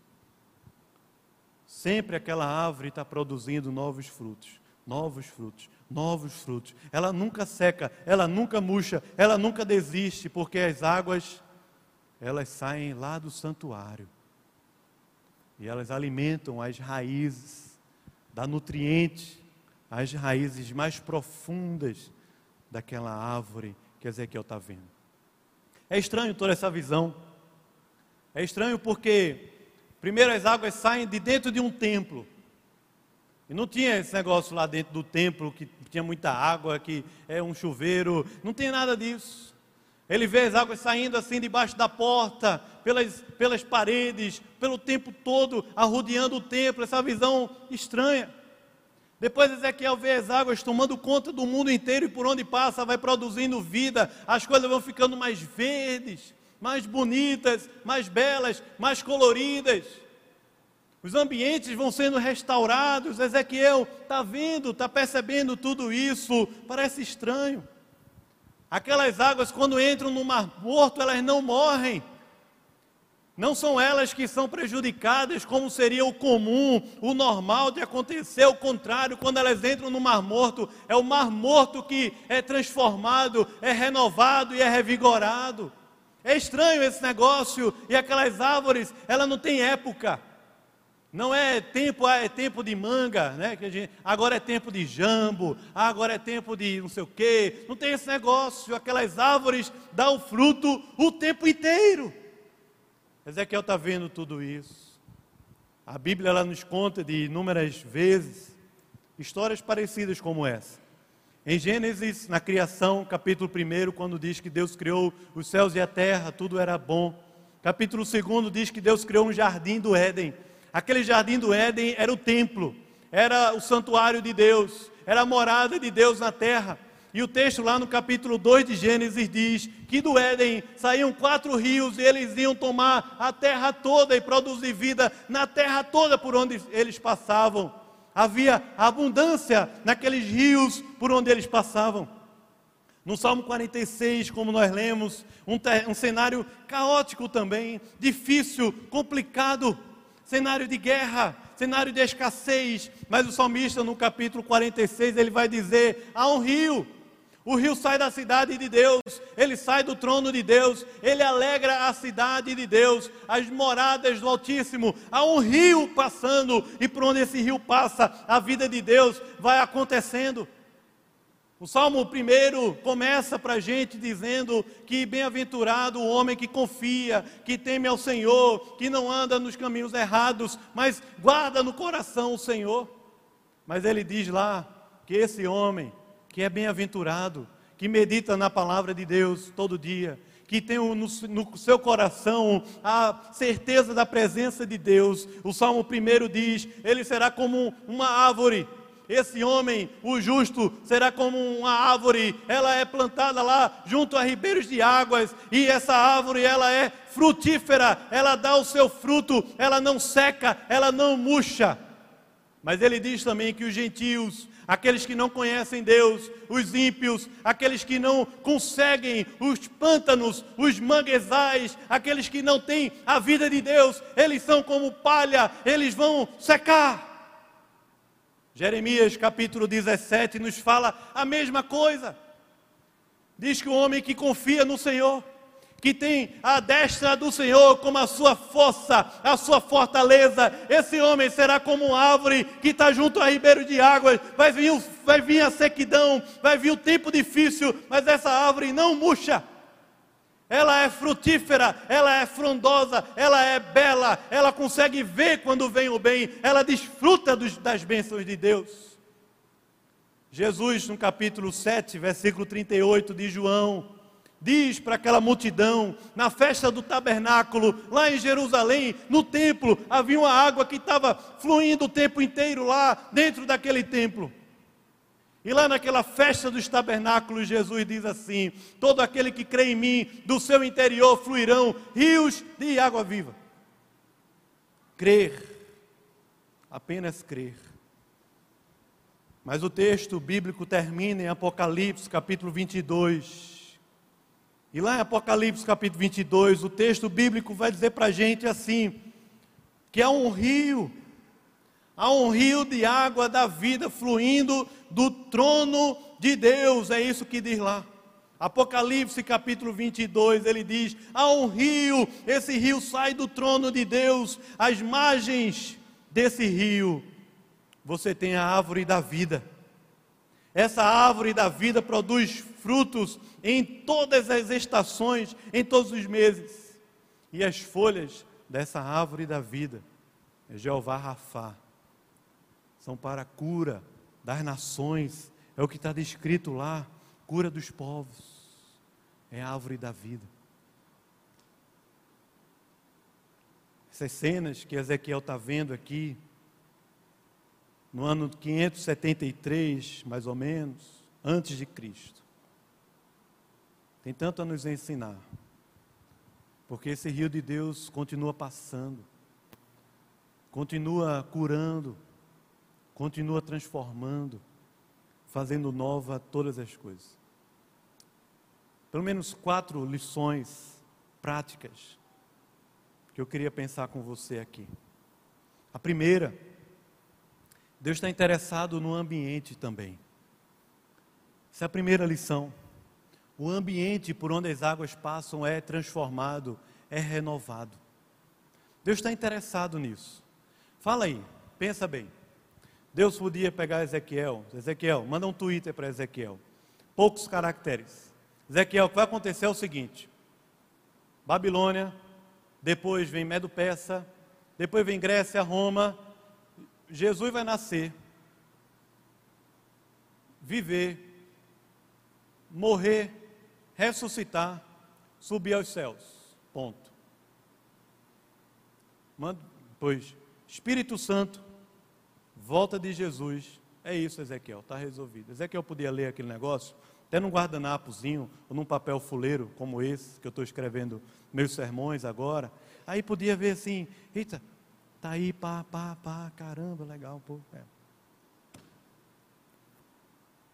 Sempre aquela árvore está produzindo novos frutos, novos frutos, novos frutos. Ela nunca seca, ela nunca murcha, ela nunca desiste, porque as águas, elas saem lá do santuário. E elas alimentam as raízes, dá nutriente as raízes mais profundas daquela árvore que Ezequiel está vendo. É estranho toda essa visão. É estranho porque, primeiro, as águas saem de dentro de um templo. E não tinha esse negócio lá dentro do templo que tinha muita água, que é um chuveiro. Não tem nada disso. Ele vê as águas saindo assim debaixo da porta, pelas, pelas paredes, pelo tempo todo, arrodeando o templo. Essa visão estranha. Depois Ezequiel vê as águas tomando conta do mundo inteiro e por onde passa vai produzindo vida, as coisas vão ficando mais verdes, mais bonitas, mais belas, mais coloridas. Os ambientes vão sendo restaurados. Ezequiel está vendo, está percebendo tudo isso. Parece estranho. Aquelas águas, quando entram no mar morto, elas não morrem. Não são elas que são prejudicadas, como seria o comum, o normal de acontecer. O contrário, quando elas entram no Mar Morto, é o Mar Morto que é transformado, é renovado e é revigorado. É estranho esse negócio. E aquelas árvores, ela não tem época. Não é tempo, ah, é tempo de manga, né? Agora é tempo de jambo, agora é tempo de não sei o quê. Não tem esse negócio. Aquelas árvores dão fruto o tempo inteiro. Ezequiel está vendo tudo isso. A Bíblia ela nos conta de inúmeras vezes histórias parecidas como essa. Em Gênesis, na criação, capítulo 1, quando diz que Deus criou os céus e a terra, tudo era bom. Capítulo 2 diz que Deus criou um jardim do Éden. Aquele jardim do Éden era o templo, era o santuário de Deus, era a morada de Deus na terra. E o texto lá no capítulo 2 de Gênesis diz que do Éden saíam quatro rios e eles iam tomar a terra toda e produzir vida na terra toda por onde eles passavam. Havia abundância naqueles rios por onde eles passavam. No Salmo 46, como nós lemos, um, um cenário caótico também, difícil, complicado, cenário de guerra, cenário de escassez, mas o salmista no capítulo 46 ele vai dizer: há um rio o rio sai da cidade de Deus, ele sai do trono de Deus, ele alegra a cidade de Deus, as moradas do Altíssimo. Há um rio passando, e por onde esse rio passa, a vida de Deus vai acontecendo. O Salmo primeiro começa para a gente dizendo que bem-aventurado o homem que confia, que teme ao Senhor, que não anda nos caminhos errados, mas guarda no coração o Senhor. Mas ele diz lá que esse homem que é bem-aventurado, que medita na palavra de Deus todo dia, que tem no, no, seu coração a certeza da presença de Deus. O Salmo 1 diz: Ele será como uma árvore. Esse homem, o justo, será como uma árvore, ela é plantada lá junto a ribeiros de águas, e essa árvore ela é frutífera, ela dá o seu fruto, ela não seca, ela não murcha. Mas ele diz também que os gentios, aqueles que não conhecem Deus, os ímpios, aqueles que não conseguem os pântanos, os manguezais, aqueles que não têm a vida de Deus, eles são como palha, eles vão secar. Jeremias capítulo 17 nos fala a mesma coisa. Diz que o homem que confia no Senhor, que tem a destra do Senhor como a sua força, a sua fortaleza. Esse homem será como uma árvore que está junto a ribeiro de águas. Vai vir, vai vir a sequidão, vai vir o tempo difícil, mas essa árvore não murcha. Ela é frutífera, ela é frondosa, ela é bela, ela consegue ver quando vem o bem, ela desfruta dos, das bênçãos de Deus. Jesus, no capítulo 7, versículo 38 de João, diz para aquela multidão, na festa do tabernáculo, lá em Jerusalém, no templo, havia uma água que estava fluindo o tempo inteiro lá dentro daquele templo. E lá naquela festa dos tabernáculos, Jesus diz assim: Todo aquele que crê em mim, do seu interior fluirão rios de água viva. Crer, apenas crer. Mas o texto bíblico termina em Apocalipse, capítulo 22 e lá em Apocalipse capítulo 22, o texto bíblico vai dizer para a gente assim: que há um rio, há um rio de água da vida fluindo do trono de Deus, é isso que diz lá. Apocalipse capítulo 22, ele diz: há um rio, esse rio sai do trono de Deus, as margens desse rio, você tem a árvore da vida. Essa árvore da vida produz frutos em todas as estações, em todos os meses. E as folhas dessa árvore da vida, é Jeová Rafá, são para a cura das nações, é o que está descrito lá, cura dos povos, é a árvore da vida. Essas cenas que Ezequiel está vendo aqui, no ano 573, mais ou menos, antes de Cristo tem tanto a nos ensinar. Porque esse rio de Deus continua passando, continua curando, continua transformando, fazendo nova todas as coisas. Pelo menos quatro lições práticas que eu queria pensar com você aqui. A primeira, Deus está interessado no ambiente também. Essa é a primeira lição. O ambiente por onde as águas passam é transformado, é renovado. Deus está interessado nisso. Fala aí, pensa bem. Deus podia pegar Ezequiel. Ezequiel, manda um Twitter para Ezequiel. Poucos caracteres. Ezequiel, o que vai acontecer é o seguinte: Babilônia, depois vem Medo-Persa, depois vem Grécia, Roma. Jesus vai nascer, viver, morrer, ressuscitar, subir aos céus. Ponto. Manda, pois, Espírito Santo, volta de Jesus. É isso, Ezequiel, está resolvido. Ezequiel podia ler aquele negócio, até num guardanapozinho, ou num papel fuleiro, como esse, que eu estou escrevendo meus sermões agora. Aí podia ver assim, eita, tá aí, pá, pá, pá, caramba, legal, pô. É.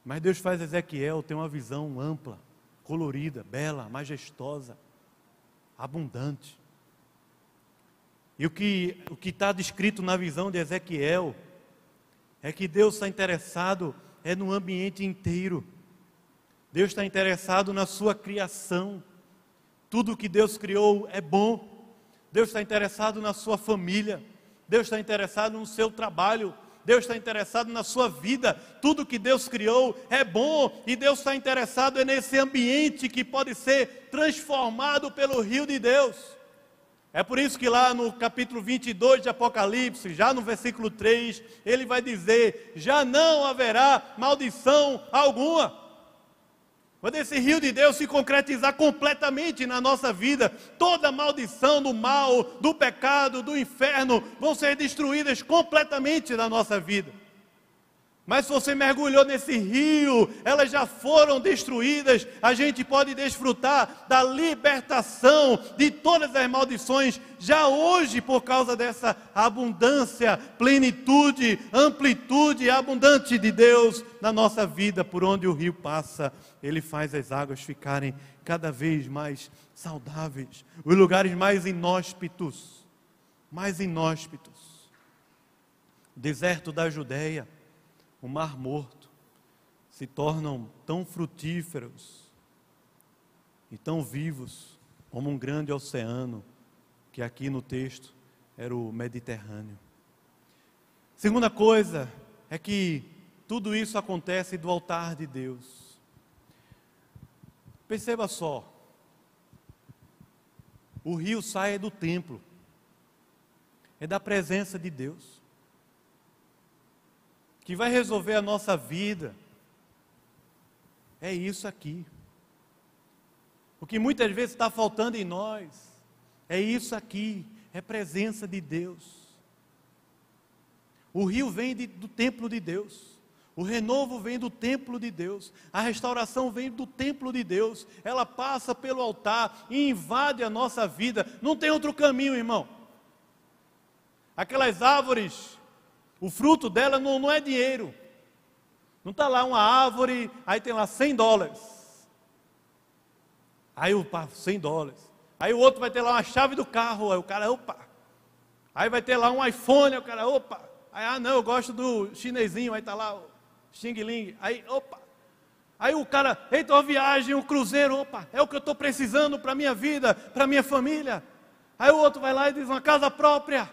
Mas Deus faz Ezequiel ter uma visão ampla, colorida, bela, majestosa, abundante. E o que o está descrito na visão de Ezequiel é que Deus está interessado é no ambiente inteiro. Deus está interessado na sua criação. Tudo que Deus criou é bom. Deus está interessado na sua família. Deus está interessado no seu trabalho. Deus está interessado na sua vida. Tudo que Deus criou é bom e Deus está interessado é nesse ambiente que pode ser transformado pelo rio de Deus. É por isso que lá no capítulo 22 de Apocalipse, já no versículo 3, ele vai dizer: já não haverá maldição alguma. Quando esse rio de Deus se concretizar completamente na nossa vida, toda maldição do mal, do pecado, do inferno vão ser destruídas completamente na nossa vida. Mas se você mergulhou nesse rio, elas já foram destruídas. A gente pode desfrutar da libertação de todas as maldições já hoje por causa dessa abundância, plenitude, amplitude abundante de Deus na nossa vida, por onde o rio passa. Ele faz as águas ficarem cada vez mais saudáveis, os lugares mais inóspitos, mais inóspitos. Deserto da Judéia o Mar Morto, se tornam tão frutíferos e tão vivos como um grande oceano, que aqui no texto era o Mediterrâneo. Segunda coisa é que tudo isso acontece do altar de Deus. Perceba só, o rio sai do templo, é da presença de Deus que vai resolver a nossa vida, é isso aqui. O que muitas vezes está faltando em nós, é isso aqui, é presença de Deus. O rio vem de, do templo de Deus. O renovo vem do templo de Deus, a restauração vem do templo de Deus, ela passa pelo altar e invade a nossa vida, não tem outro caminho, irmão. Aquelas árvores o fruto dela não, não é dinheiro. Não está lá uma árvore, aí tem lá 100 dólares. Aí o 100 dólares. Aí o outro vai ter lá uma chave do carro, aí o cara, opa. Aí vai ter lá um iPhone, aí o cara, opa. Aí, ah, não, eu gosto do chinesinho, aí está lá o Xing Ling. Aí, opa. Aí o cara, eita, uma viagem, um cruzeiro, opa, é o que eu estou precisando para a minha vida, para a minha família. Aí o outro vai lá e diz uma casa própria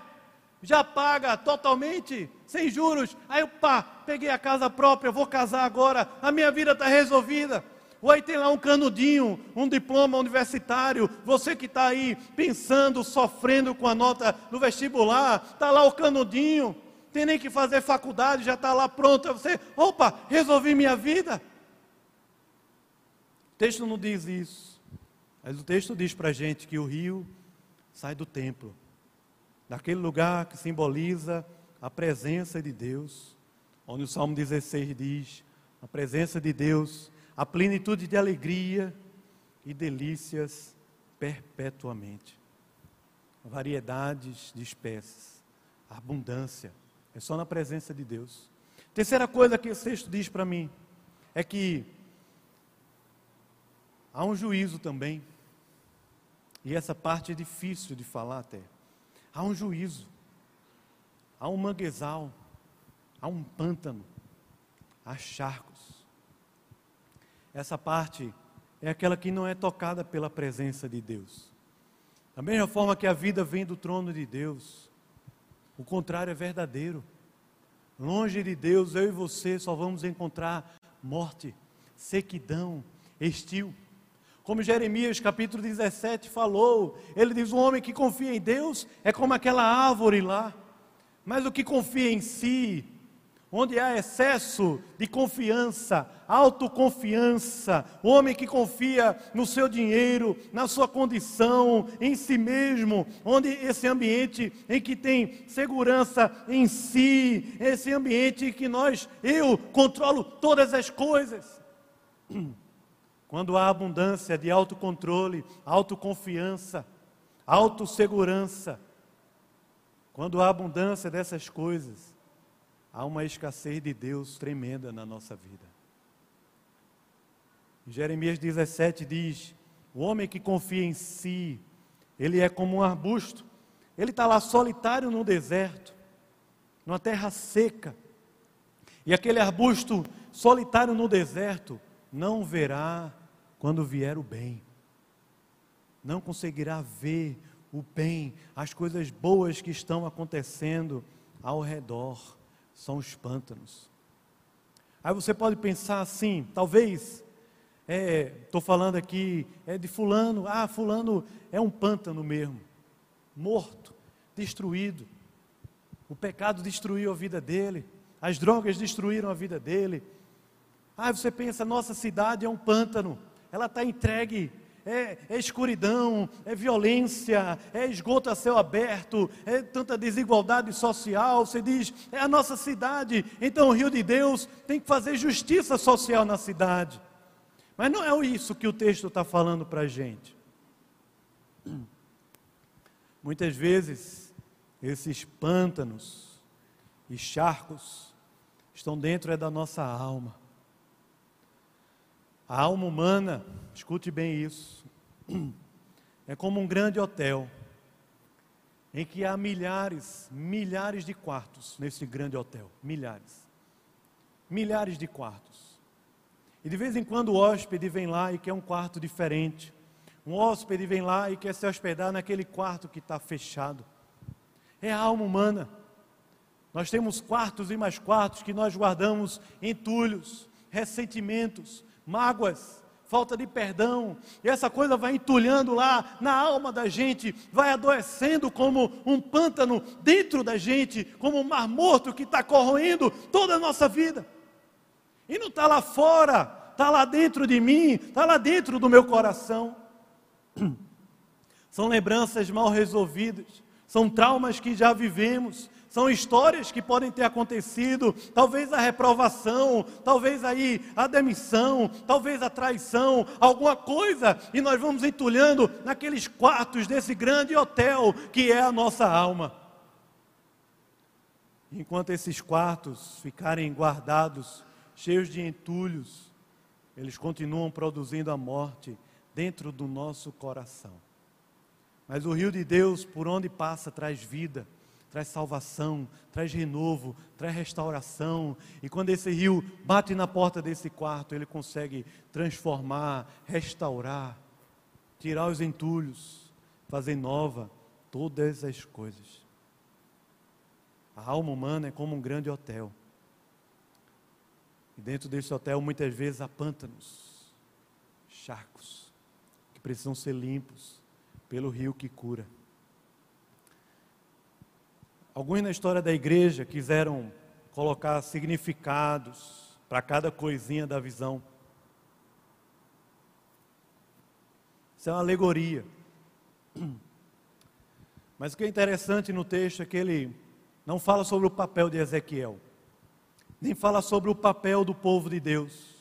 já paga totalmente, sem juros. Aí, pá, peguei a casa própria, vou casar agora, a minha vida está resolvida. Ou aí tem lá um canudinho, um diploma universitário. Você que está aí pensando, sofrendo com a nota do vestibular, está lá o canudinho, tem nem que fazer faculdade, já está lá pronto. Você, opa, resolvi minha vida. O texto não diz isso, mas o texto diz para a gente que o rio sai do templo daquele lugar que simboliza a presença de Deus, onde o Salmo 16 diz: a presença de Deus, a plenitude de alegria e delícias perpetuamente. Variedades de espécies, abundância, é só na presença de Deus. Terceira coisa que esse texto diz para mim é que há um juízo também, e essa parte é difícil de falar até. há um juízo, há um manguezal, há um pântano, há charcos. Essa parte é aquela que não é tocada pela presença de Deus. Da mesma forma que a vida vem do trono de Deus, o contrário é verdadeiro. Longe de Deus, eu e você só vamos encontrar morte, sequidão, estio. Como Jeremias capítulo 17 falou, ele diz: o homem que confia em Deus é como aquela árvore lá, mas o que confia em si onde há excesso de confiança, autoconfiança, o homem que confia no seu dinheiro, na sua condição, em si mesmo, onde esse ambiente em que tem segurança em si, esse ambiente em que nós, eu controlo todas as coisas. Quando há abundância de autocontrole, autoconfiança, autossegurança, quando há abundância dessas coisas, há uma escassez de Deus tremenda na nossa vida. Em Jeremias 17 diz: O homem que confia em si, ele é como um arbusto, ele está lá solitário no deserto, numa terra seca. E aquele arbusto solitário no deserto não verá quando vier o bem, não conseguirá ver o bem, as coisas boas que estão acontecendo ao redor são os pântanos. Aí você pode pensar assim, talvez, estou é, falando aqui é de fulano, ah, fulano é um pântano mesmo, morto, destruído. O pecado destruiu a vida dele, as drogas destruíram a vida dele. Ah, você pensa, nossa cidade é um pântano, ela está entregue é, é, escuridão, é violência, é esgoto a céu aberto, é tanta desigualdade social. Você diz, é a nossa cidade, então o Rio de Deus tem que fazer justiça social na cidade. Mas não é isso que o texto está falando para a gente. Muitas vezes, esses pântanos e charcos estão dentro é da nossa alma. A alma humana, escute bem isso, é como um grande hotel, em que há milhares, milhares de quartos nesse grande hotel. Milhares. Milhares de quartos. E de vez em quando o hóspede vem lá e quer um quarto diferente. Um hóspede vem lá e quer se hospedar naquele quarto que está fechado. É a alma humana. Nós temos quartos e mais quartos que nós guardamos entulhos, ressentimentos, mágoas, falta de perdão, e essa coisa vai entulhando lá na alma da gente, vai adoecendo como um pântano dentro da gente, como um mar morto que está corroendo toda a nossa vida. E não está lá fora, está lá dentro de mim, está lá dentro do meu coração. São lembranças mal resolvidas, são traumas que já vivemos, são histórias que podem ter acontecido, talvez a reprovação, talvez aí a demissão, talvez a traição, alguma coisa, e nós vamos entulhando naqueles quartos desse grande hotel que é a nossa alma. Enquanto esses quartos ficarem guardados, cheios de entulhos, eles continuam produzindo a morte dentro do nosso coração. Mas o rio de Deus, por onde passa, traz vida traz salvação, traz renovo, traz restauração. E quando esse rio bate na porta desse quarto, ele consegue transformar, restaurar, tirar os entulhos, fazer nova todas as coisas. A alma humana é como um grande hotel. E dentro desse hotel, muitas vezes, há pântanos, charcos, que precisam ser limpos pelo rio que cura. Alguns na história da igreja quiseram colocar significados para cada coisinha da visão. Isso é uma alegoria. Mas o que é interessante no texto é que ele não fala sobre o papel de Ezequiel, nem fala sobre o papel do povo de Deus.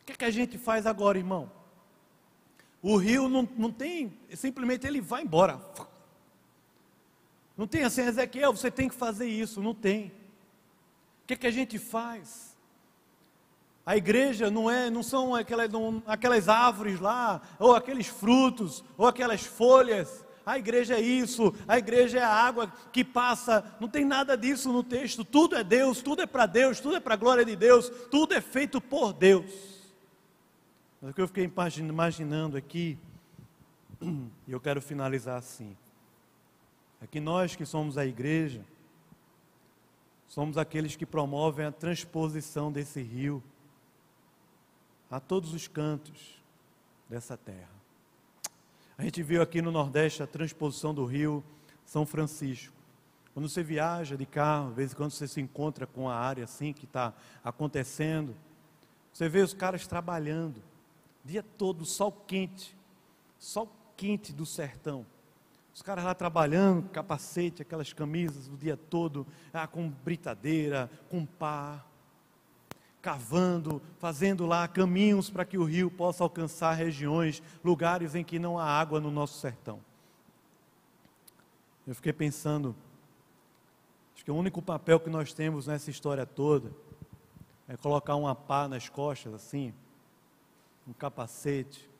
O que, é que a gente faz agora, irmão? O rio não, não tem, simplesmente ele vai embora. Não tem assim, Ezequiel, você tem que fazer isso. Não tem. O que, é que a gente faz? A igreja não é, não são aquelas, não, aquelas árvores lá, ou aqueles frutos, ou aquelas folhas. a igreja é isso, a igreja é a água que passa. Não tem nada disso no texto. Tudo é Deus, tudo é para Deus, tudo é para a glória de Deus, tudo é feito por Deus. Mas o que eu fiquei imaginando aqui, e eu quero finalizar assim, é que nós que somos a igreja, somos aqueles que promovem a transposição desse rio a todos os cantos dessa terra. A gente viu aqui no Nordeste a transposição do rio São Francisco. Quando você viaja de carro, às vezes quando você se encontra com a área assim que está acontecendo, você vê os caras trabalhando, dia todo, sol quente, sol quente do sertão. Os caras lá trabalhando, capacete, aquelas camisas o dia todo, ah, com britadeira, com pá, cavando, fazendo lá caminhos para que o rio possa alcançar regiões, lugares em que não há água no nosso sertão. Eu fiquei pensando, acho que o único papel que nós temos nessa história toda é colocar uma pá nas costas, assim, um capacete,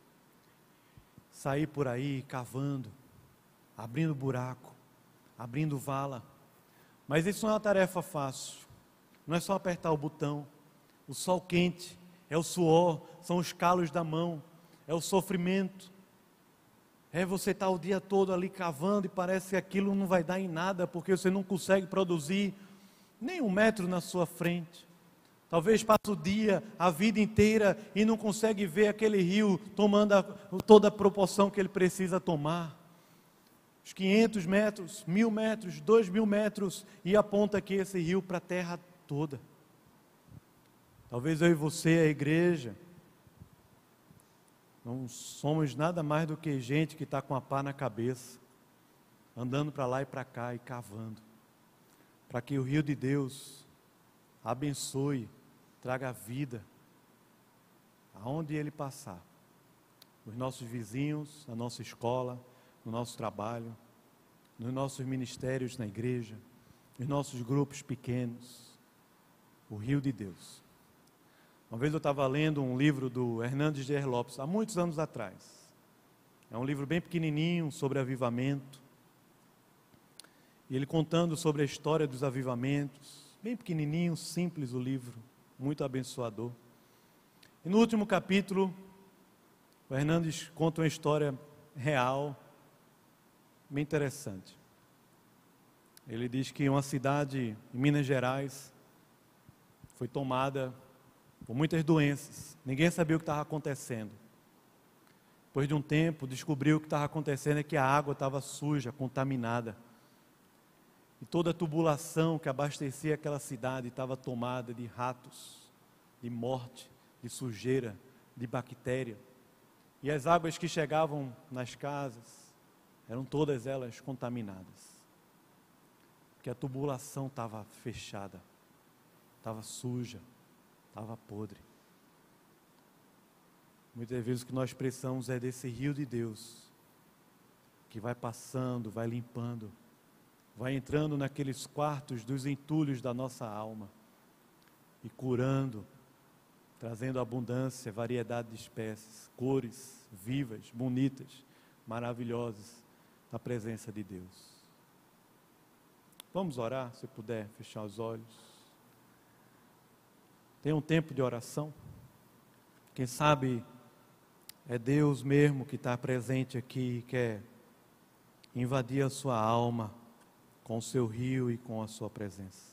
sair por aí cavando, abrindo buraco, abrindo vala. Mas isso não é uma tarefa fácil. Não é só apertar o botão o sol quente, é o suor, são os calos da mão, é o sofrimento. É você estar tá o dia todo ali cavando e parece que aquilo não vai dar em nada, porque você não consegue produzir nem um metro na sua frente. Talvez passe o dia, a vida inteira e não consegue ver aquele rio tomando a, toda a proporção que ele precisa tomar. Os 500 metros, mil metros, dois mil metros e aponta aqui esse rio para a terra toda. Talvez eu e você, a igreja, não somos nada mais do que gente que está com a pá na cabeça, andando para lá e para cá e cavando, para que o rio de Deus abençoe, traga vida, aonde ele passar, os nossos vizinhos, na nossa escola, no nosso trabalho, nos nossos ministérios na igreja, nos nossos grupos pequenos, o rio de Deus uma vez eu estava lendo um livro do Hernandes de Lopes, há muitos anos atrás. É um livro bem pequenininho sobre avivamento. E ele contando sobre a história dos avivamentos. Bem pequenininho, simples o livro, muito abençoador. E no último capítulo, o Hernandes conta uma história real, bem interessante. Ele diz que uma cidade em Minas Gerais foi tomada por muitas doenças. Ninguém sabia o que estava acontecendo. Depois de um tempo, descobriu o que estava acontecendo é que a água estava suja, contaminada. E toda a tubulação que abastecia aquela cidade estava tomada de ratos, de morte, de sujeira, de bactéria. E as águas que chegavam nas casas eram todas elas contaminadas. Porque a tubulação estava fechada, estava suja, estava podre. Muitas vezes o que nós precisamos é desse rio de Deus, que vai passando, vai limpando, vai entrando naqueles quartos dos entulhos da nossa alma e curando, trazendo abundância, variedade de espécies, cores vivas, bonitas, maravilhosas, na presença de Deus. Vamos orar, se puder fechar os olhos. Tem um tempo de oração. Quem sabe é Deus mesmo que está presente aqui e quer invadir a sua alma com o seu rio e com a sua presença.